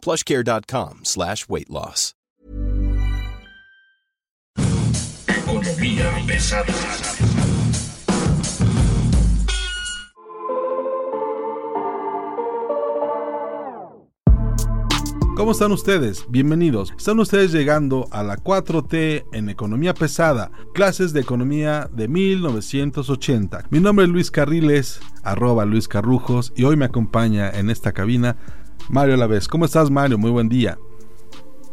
plushcare.com slash weight loss. Economía pesada. ¿Cómo están ustedes? Bienvenidos. Están ustedes llegando a la 4T en Economía Pesada, clases de economía de 1980. Mi nombre es Luis Carriles, arroba Luis Carrujos, y hoy me acompaña en esta cabina Mario Lavés. ¿Cómo estás, Mario? Muy buen día.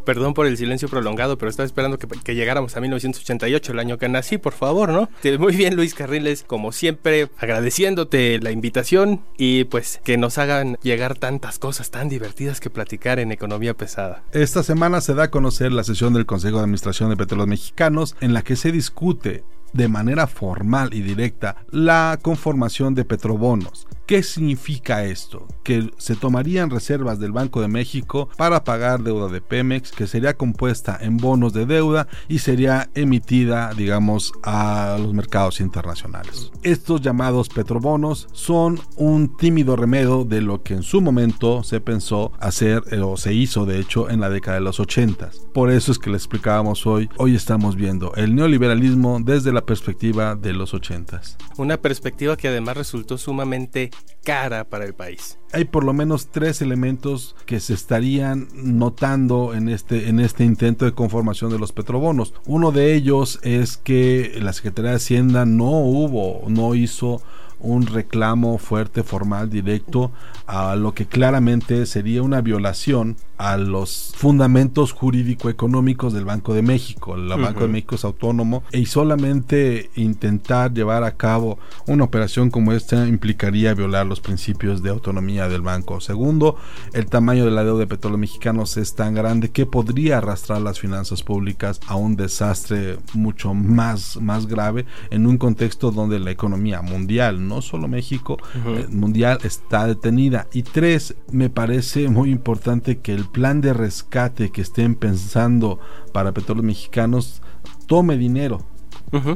Perdón por el silencio prolongado, pero estaba esperando que, llegáramos a 1988, el año que nací, por favor, ¿no? Muy bien, Luis Carriles, como siempre, agradeciéndote la invitación y pues que nos hagan llegar tantas cosas tan divertidas que platicar en Economía Pesada. Esta semana se da a conocer la sesión del Consejo de Administración de Petróleos Mexicanos en la que se discute de manera formal y directa la conformación de petrobonos. ¿Qué significa esto? Que se tomarían reservas del Banco de México para pagar deuda de Pemex, que sería compuesta en bonos de deuda y sería emitida, digamos, a los mercados internacionales. Estos llamados petrobonos son un tímido remedio de lo que en su momento se pensó hacer eh, o se hizo, de hecho, en la década de los 80. Por eso es que le explicábamos hoy, hoy estamos viendo el neoliberalismo desde la perspectiva de los 80. Una perspectiva que además resultó sumamente cara para el país. Hay por lo menos tres elementos que se estarían notando en este, en este intento de conformación de los petrobonos. Uno de ellos es que la Secretaría de Hacienda no hubo, no hizo un reclamo fuerte, formal, directo a lo que claramente sería una violación a los fundamentos jurídico-económicos del Banco de México. El Banco de México es autónomo y solamente intentar llevar a cabo una operación como esta implicaría violar los principios de autonomía del banco. Segundo, el tamaño de la deuda de petróleo mexicanos es tan grande que podría arrastrar las finanzas públicas a un desastre mucho más, más grave en un contexto donde la economía mundial, no solo México, eh, mundial está detenida. Y tres, me parece muy importante que el plan de rescate que estén pensando para petróleos mexicanos tome dinero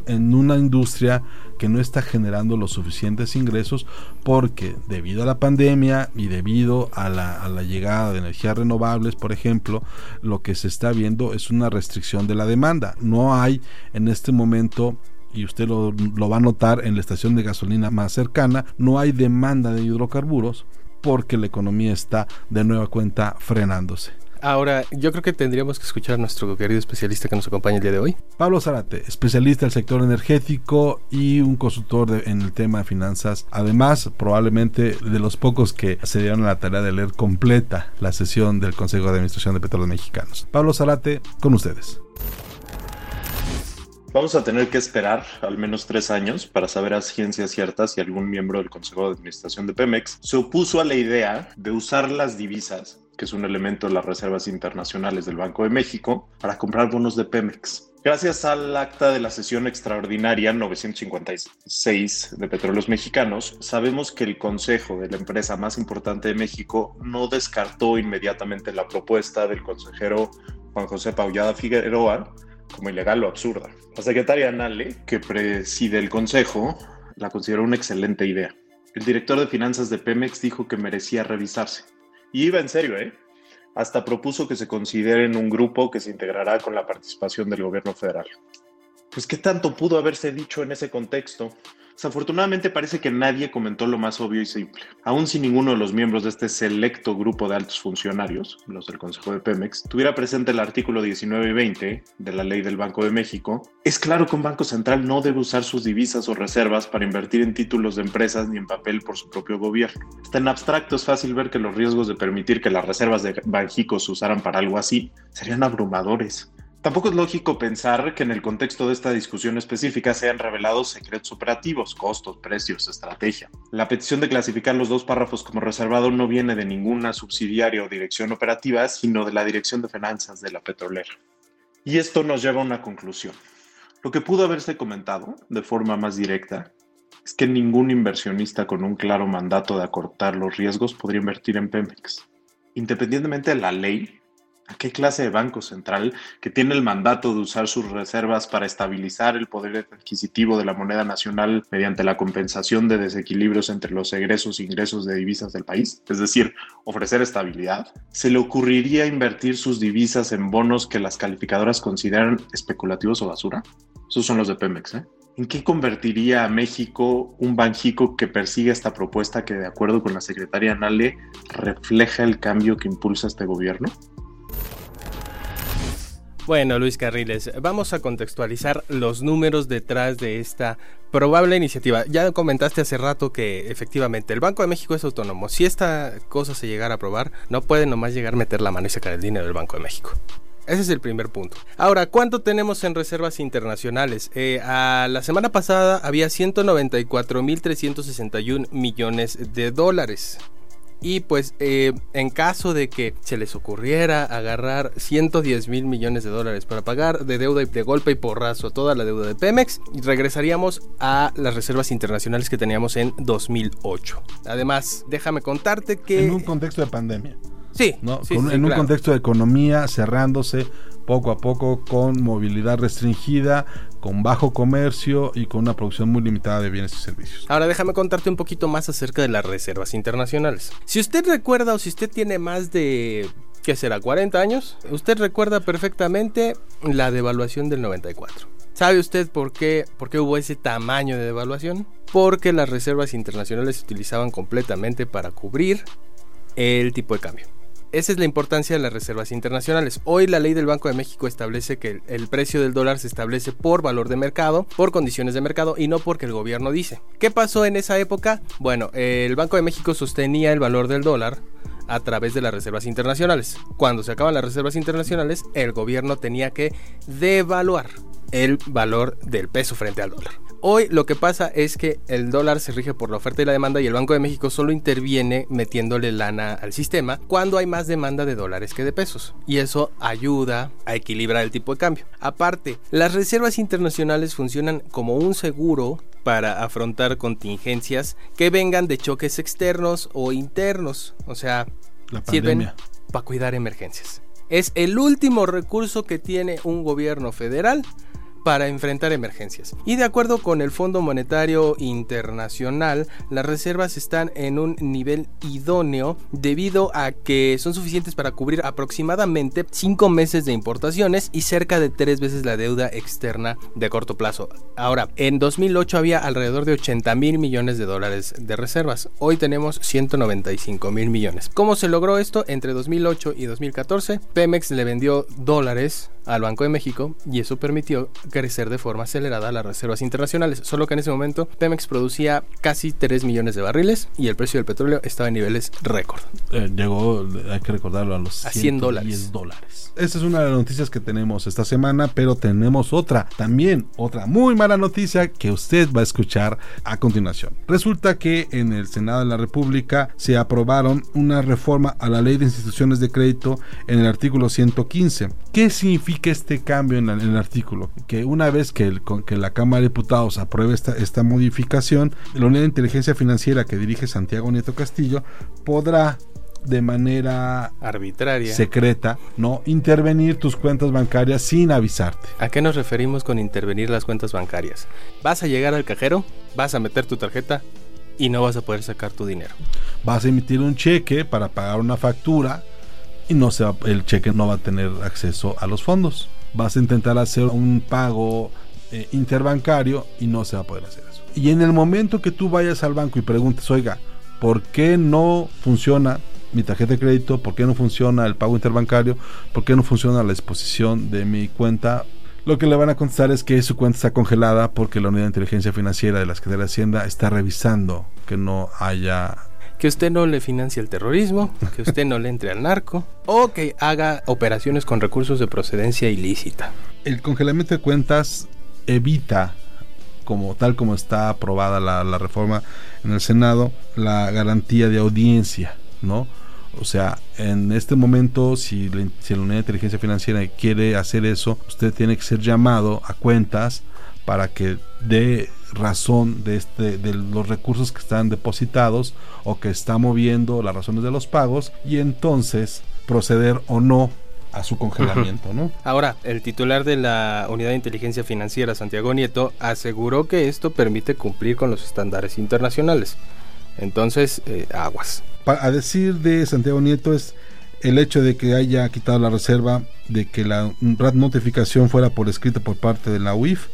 en una industria que no está generando los suficientes ingresos porque debido a la pandemia y debido a la, a la, llegada de energías renovables, por ejemplo, lo que se está viendo es una restricción de la demanda. No hay en este momento y usted lo, lo va a notar en la estación de gasolina más cercana, no hay demanda de hidrocarburos porque la economía está de nueva cuenta frenándose. Ahora, yo creo que tendríamos que escuchar a nuestro querido especialista que nos acompaña el día de hoy. Pablo Zarate, especialista del sector energético y un consultor en el tema de finanzas. Además, probablemente de los pocos que se dieron a la tarea de leer completa la sesión del Consejo de Administración de Petróleos Mexicanos. Pablo Zarate, con ustedes. Vamos a tener que esperar al menos tres años para saber a ciencia cierta si algún miembro del Consejo de Administración de Pemex se opuso a la idea de usar las divisas, que es un elemento de las reservas internacionales del Banco de México, para comprar bonos de Pemex. Gracias al acta de la sesión extraordinaria 956 de Petróleos Mexicanos, sabemos que el Consejo de la empresa más importante de México no descartó inmediatamente la propuesta del consejero Juan José Paullada Figueroa como ilegal o absurda. La secretaria Nale, que preside el consejo, la consideró una excelente idea. El director de finanzas de Pemex dijo que merecía revisarse. Y iba en serio, ¿eh? Hasta propuso que se consideren un grupo que se integrará con la participación del gobierno federal. Pues, ¿qué tanto pudo haberse dicho en ese contexto? Desafortunadamente parece que nadie comentó lo más obvio y simple. Aun si ninguno de los miembros de este selecto grupo de altos funcionarios, los del Consejo de Pemex, tuviera presente el artículo 19 y 20 de la ley del Banco de México, es claro que un banco central no debe usar sus divisas o reservas para invertir en títulos de empresas ni en papel por su propio gobierno. Hasta en abstracto es fácil ver que los riesgos de permitir que las reservas de Banjico se usaran para algo así serían abrumadores Tampoco es lógico pensar que en el contexto de esta discusión específica se hayan revelado secretos operativos, costos, precios, estrategia. La petición de clasificar los dos párrafos como reservado no viene de ninguna subsidiaria o dirección operativa, sino de la Dirección de Finanzas de la petrolera. Y esto nos lleva a una conclusión. Lo que pudo haberse comentado de forma más directa es que ningún inversionista con un claro mandato de acortar los riesgos podría invertir en Pemex. Independientemente de la ley, ¿A qué clase de banco central que tiene el mandato de usar sus reservas para estabilizar el poder adquisitivo de la moneda nacional mediante la compensación de desequilibrios entre los egresos e ingresos de divisas del país? Es decir, ofrecer estabilidad. ¿Se le ocurriría invertir sus divisas en bonos que las calificadoras consideran especulativos o basura? Esos son los de Pemex, ¿eh? ¿En qué convertiría a México un Banjico que persigue esta propuesta que, de acuerdo con la secretaria Nale, refleja el cambio que impulsa este gobierno? Bueno, Luis Carriles, vamos a contextualizar los números detrás de esta probable iniciativa. Ya comentaste hace rato que efectivamente el Banco de México es autónomo. Si esta cosa se llegara a aprobar, no puede nomás llegar a meter la mano y sacar el dinero del Banco de México. Ese es el primer punto. Ahora, ¿cuánto tenemos en reservas internacionales? Eh, a la semana pasada había 194.361 millones de dólares. Y pues eh, en caso de que se les ocurriera agarrar 110 mil millones de dólares para pagar de deuda y de golpe y porrazo toda la deuda de Pemex, regresaríamos a las reservas internacionales que teníamos en 2008. Además, déjame contarte que... En un contexto de pandemia. Sí, en un contexto de economía cerrándose poco a poco con movilidad restringida, con bajo comercio y con una producción muy limitada de bienes y servicios. Ahora déjame contarte un poquito más acerca de las reservas internacionales. Si usted recuerda o si usted tiene más de ¿qué será? 40 años, usted recuerda perfectamente la devaluación del 94. ¿Sabe usted por qué, por qué hubo ese tamaño de devaluación? Porque las reservas internacionales se utilizaban completamente para cubrir el tipo de cambio. Esa es la importancia de las reservas internacionales. Hoy la ley del Banco de México establece que el precio del dólar se establece por valor de mercado, por condiciones de mercado y no porque el gobierno dice. ¿Qué pasó en esa época? Bueno, el Banco de México sostenía el valor del dólar a través de las reservas internacionales. Cuando se acaban las reservas internacionales, el gobierno tenía que devaluar el valor del peso frente al dólar. Hoy lo que pasa es que el dólar se rige por la oferta y la demanda y el Banco de México solo interviene metiéndole lana al sistema cuando hay más demanda de dólares que de pesos. Y eso ayuda a equilibrar el tipo de cambio. Aparte, las reservas internacionales funcionan como un seguro para afrontar contingencias que vengan de choques externos o internos. O sea, sirven para cuidar emergencias. Es el último recurso que tiene un gobierno federal para enfrentar emergencias. Y de acuerdo con el Fondo Monetario Internacional, las reservas están en un nivel idóneo debido a que son suficientes para cubrir aproximadamente 5 meses de importaciones y cerca de 3 veces la deuda externa de corto plazo. Ahora, en 2008 había alrededor de 80 mil millones de dólares de reservas. Hoy tenemos 195 mil millones. ¿Cómo se logró esto? Entre 2008 y 2014, Pemex le vendió dólares al Banco de México y eso permitió crecer de forma acelerada las reservas internacionales, solo que en ese momento Pemex producía casi 3 millones de barriles y el precio del petróleo estaba en niveles récord. Eh, llegó, hay que recordarlo, a los a 100 dólares. dólares. Esta es una de las noticias que tenemos esta semana, pero tenemos otra, también otra muy mala noticia que usted va a escuchar a continuación. Resulta que en el Senado de la República se aprobaron una reforma a la ley de instituciones de crédito en el artículo 115. ¿Qué significa este cambio en, el artículo? Que una vez que, el, que, la Cámara de Diputados apruebe esta, esta modificación, la unidad de inteligencia financiera que dirige Santiago Nieto Castillo podrá de manera arbitraria, secreta, no intervenir tus cuentas bancarias sin avisarte. ¿A qué nos referimos con intervenir las cuentas bancarias? Vas a llegar al cajero, vas a meter tu tarjeta y no vas a poder sacar tu dinero. Vas a emitir un cheque para pagar una factura y no se el cheque no va a tener acceso a los fondos. Vas a intentar hacer un pago eh, interbancario y no se va a poder hacer eso. Y en el momento que tú vayas al banco y preguntes, oiga, ¿por qué no funciona mi tarjeta de crédito? ¿Por qué no funciona el pago interbancario? ¿Por qué no funciona la exposición de mi cuenta? Lo que le van a contestar es que su cuenta está congelada porque la unidad de inteligencia financiera de la Secretaría de Hacienda está revisando que no haya que usted no le financie el terrorismo, que usted no le entre al narco o que haga operaciones con recursos de procedencia ilícita. El congelamiento de cuentas evita como tal como está aprobada la, reforma en el Senado, la garantía de audiencia, ¿no? O sea, en este momento, si la, si la, unidad de inteligencia financiera quiere hacer eso, usted tiene que ser llamado a cuentas para que dé razón de, este, de los recursos que están depositados o que está moviendo las razones de los pagos y entonces proceder o no a su congelamiento, ¿no? Ahora, el titular de la Unidad de Inteligencia Financiera, Santiago Nieto, aseguró que esto permite cumplir con los estándares internacionales. Entonces, eh, aguas. A decir de Santiago Nieto es el hecho de que haya quitado la reserva de que la notificación fuera por escrito por parte de la UIF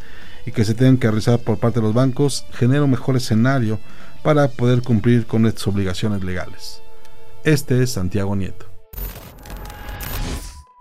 y que se tengan que realizar por parte de los bancos genera un mejor escenario para poder cumplir con estas obligaciones legales. Este es Santiago Nieto.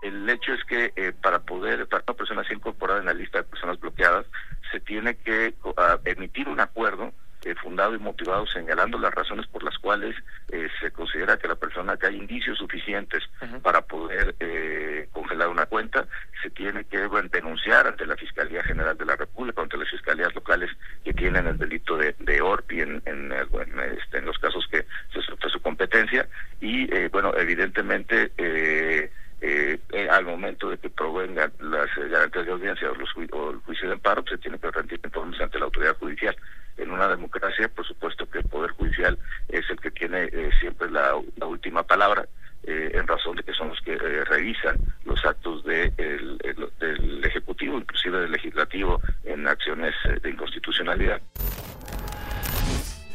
El hecho es que eh, para poder, para una persona ser incorporada en la lista de personas bloqueadas, se tiene que uh, emitir un acuerdo eh, fundado y motivado señalando las razones por las cuales eh, se considera que la persona que hay indicios suficientes uh -huh. para poder eh, congelar una cuenta, se tiene que bueno, denunciar ante la Fiscalía General de la República, ante las fiscalías locales que tienen el delito de, de ORPI en, en, en, este, en los casos que se de su competencia y eh, bueno, evidentemente eh, eh, eh, al momento de que provengan las eh, garantías de audiencia o, los ju o, el juicio de amparo, pues, se tiene que rendir informes ante la autoridad judicial. En una democracia, por supuesto que el Poder Judicial es el que tiene eh, siempre la, la, última palabra, eh, en razón de que son los que revisan los actos de, el, el, del Ejecutivo, inclusive del Legislativo, en acciones de inconstitucionalidad.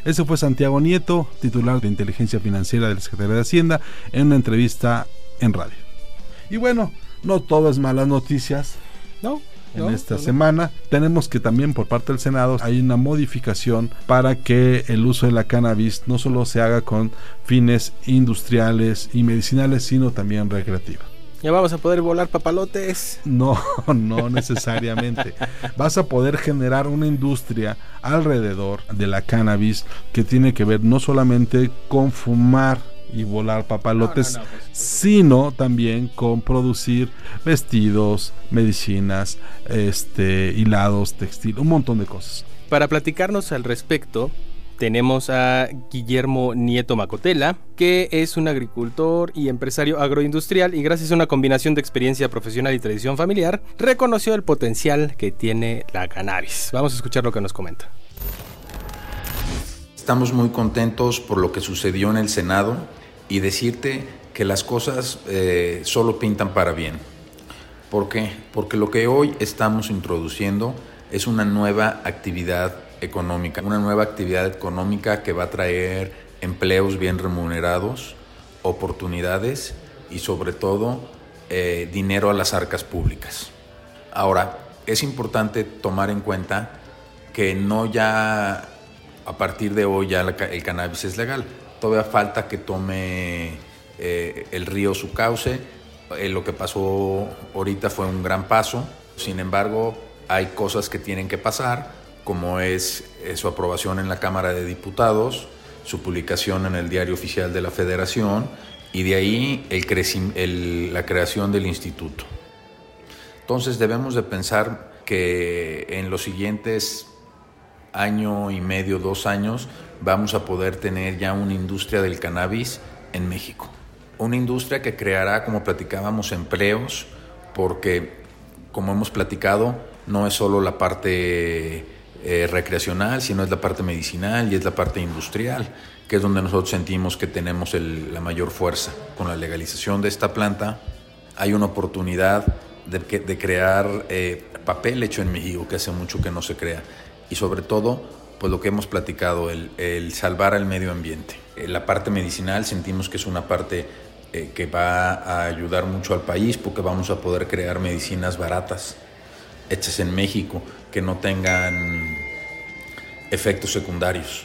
Ese fue Santiago Nieto, titular de Inteligencia Financiera de la Secretaría de Hacienda, en una entrevista en radio. Y bueno, no todo es malas noticias. No. En no, esta no. semana tenemos que también por parte del Senado hay una modificación para que el uso de la cannabis no solo se haga con fines industriales y medicinales, sino también recreativos. Ya vamos a poder volar papalotes. No, no necesariamente. Vas a poder generar una industria alrededor de la cannabis que tiene que ver no solamente con fumar y volar papalotes, no, no, no, pues, sino también con producir vestidos, medicinas, este, hilados, textil, un montón de cosas. Para platicarnos al respecto, tenemos a Guillermo Nieto Macotela, que es un agricultor y empresario agroindustrial y gracias a una combinación de experiencia profesional y tradición familiar, reconoció el potencial que tiene la cannabis. Vamos a escuchar lo que nos comenta. Estamos muy contentos por lo que sucedió en el Senado y decirte que las cosas eh, solo pintan para bien. ¿Por qué? Porque lo que hoy estamos introduciendo es una nueva actividad económica, una nueva actividad económica que va a traer empleos bien remunerados, oportunidades y sobre todo eh, dinero a las arcas públicas. Ahora, es importante tomar en cuenta que no ya a partir de hoy ya el cannabis es legal todavía falta que tome eh, el río su cauce. Eh, lo que pasó ahorita fue un gran paso. Sin embargo, hay cosas que tienen que pasar, como es su aprobación en la Cámara de Diputados, su publicación en el Diario Oficial de la Federación y de ahí el el, la creación del instituto. Entonces debemos de pensar que en los siguientes año y medio, dos años, vamos a poder tener ya una industria del cannabis en México. Una industria que creará, como platicábamos, empleos, porque, como hemos platicado, no es solo la parte eh, recreacional, sino es la parte medicinal y es la parte industrial, que es donde nosotros sentimos que tenemos el, la mayor fuerza. Con la legalización de esta planta hay una oportunidad de, de crear eh, papel hecho en México, que hace mucho que no se crea, y sobre todo pues lo que hemos platicado, el, el salvar al medio ambiente. Eh, la parte medicinal sentimos que es una parte eh, que va a ayudar mucho al país porque vamos a poder crear medicinas baratas, hechas en México, que no tengan efectos secundarios.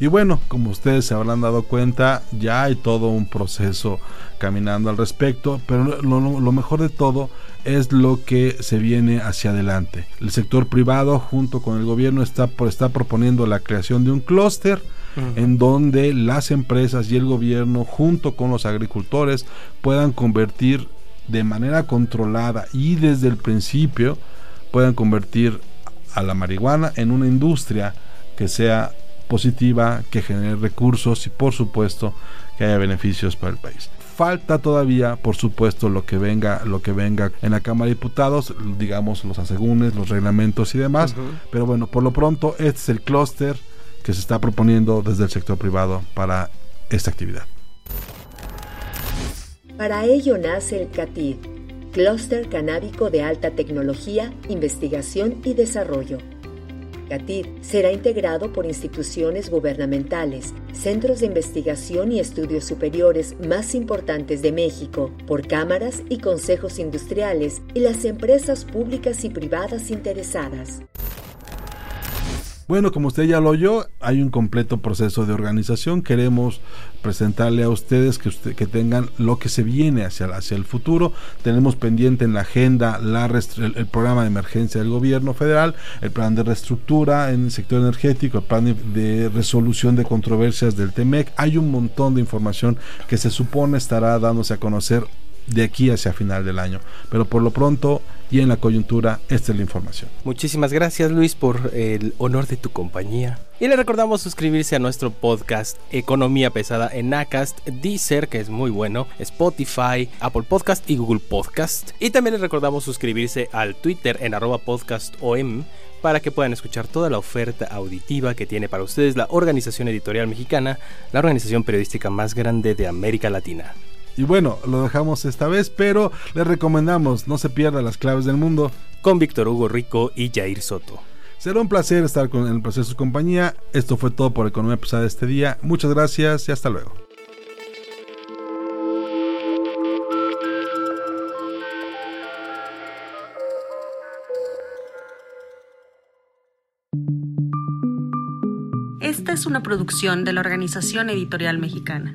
Y bueno, como ustedes se habrán dado cuenta, ya hay todo un proceso caminando al respecto, pero lo, lo, mejor de todo es lo que se viene hacia adelante. El sector privado junto con el gobierno está, está proponiendo la creación de un clúster en donde las empresas y el gobierno junto con los agricultores puedan convertir de manera controlada y desde el principio puedan convertir a la marihuana en una industria que sea positiva, que genere recursos y por supuesto que haya beneficios para el país. Falta todavía, por supuesto, lo que venga, lo que venga en la Cámara de Diputados, digamos los asegúnes, los reglamentos y demás. Pero bueno, por lo pronto este es el clúster que se está proponiendo desde el sector privado para esta actividad. Para ello nace el CATID, Clúster Canábico de Alta Tecnología, Investigación y Desarrollo. CATID será integrado por instituciones gubernamentales, centros de investigación y estudios superiores más importantes de México, por cámaras y consejos industriales y las empresas públicas y privadas interesadas. Bueno, como usted ya lo oyó, hay un completo proceso de organización. Queremos presentarle a ustedes que, usted, que tengan lo que se viene hacia, hacia el futuro. Tenemos pendiente en la agenda la el, el, programa de emergencia del gobierno federal, el plan de reestructura en el sector energético, el plan de, de resolución de controversias del TEMEC. Hay un montón de información que se supone estará dándose a conocer de aquí hacia final del año. Pero por lo pronto y en la coyuntura, esta es la información. Muchísimas gracias Luis por el honor de tu compañía. Y le recordamos suscribirse a nuestro podcast Economía Pesada en Acast, Deezer, que es muy bueno, Spotify, Apple Podcast y Google Podcast. Y también le recordamos suscribirse al Twitter en arroba podcastom para que puedan escuchar toda la oferta auditiva que tiene para ustedes la Organización Editorial Mexicana, la organización periodística más grande de América Latina. Y bueno, lo dejamos esta vez, pero les recomendamos no se pierda las claves del mundo. Con Víctor Hugo Rico y Jair Soto. Será un placer estar con el proceso de compañía. Esto fue todo por Economía Pesada este día. Muchas gracias y hasta luego. Esta es una producción de la Organización Editorial Mexicana.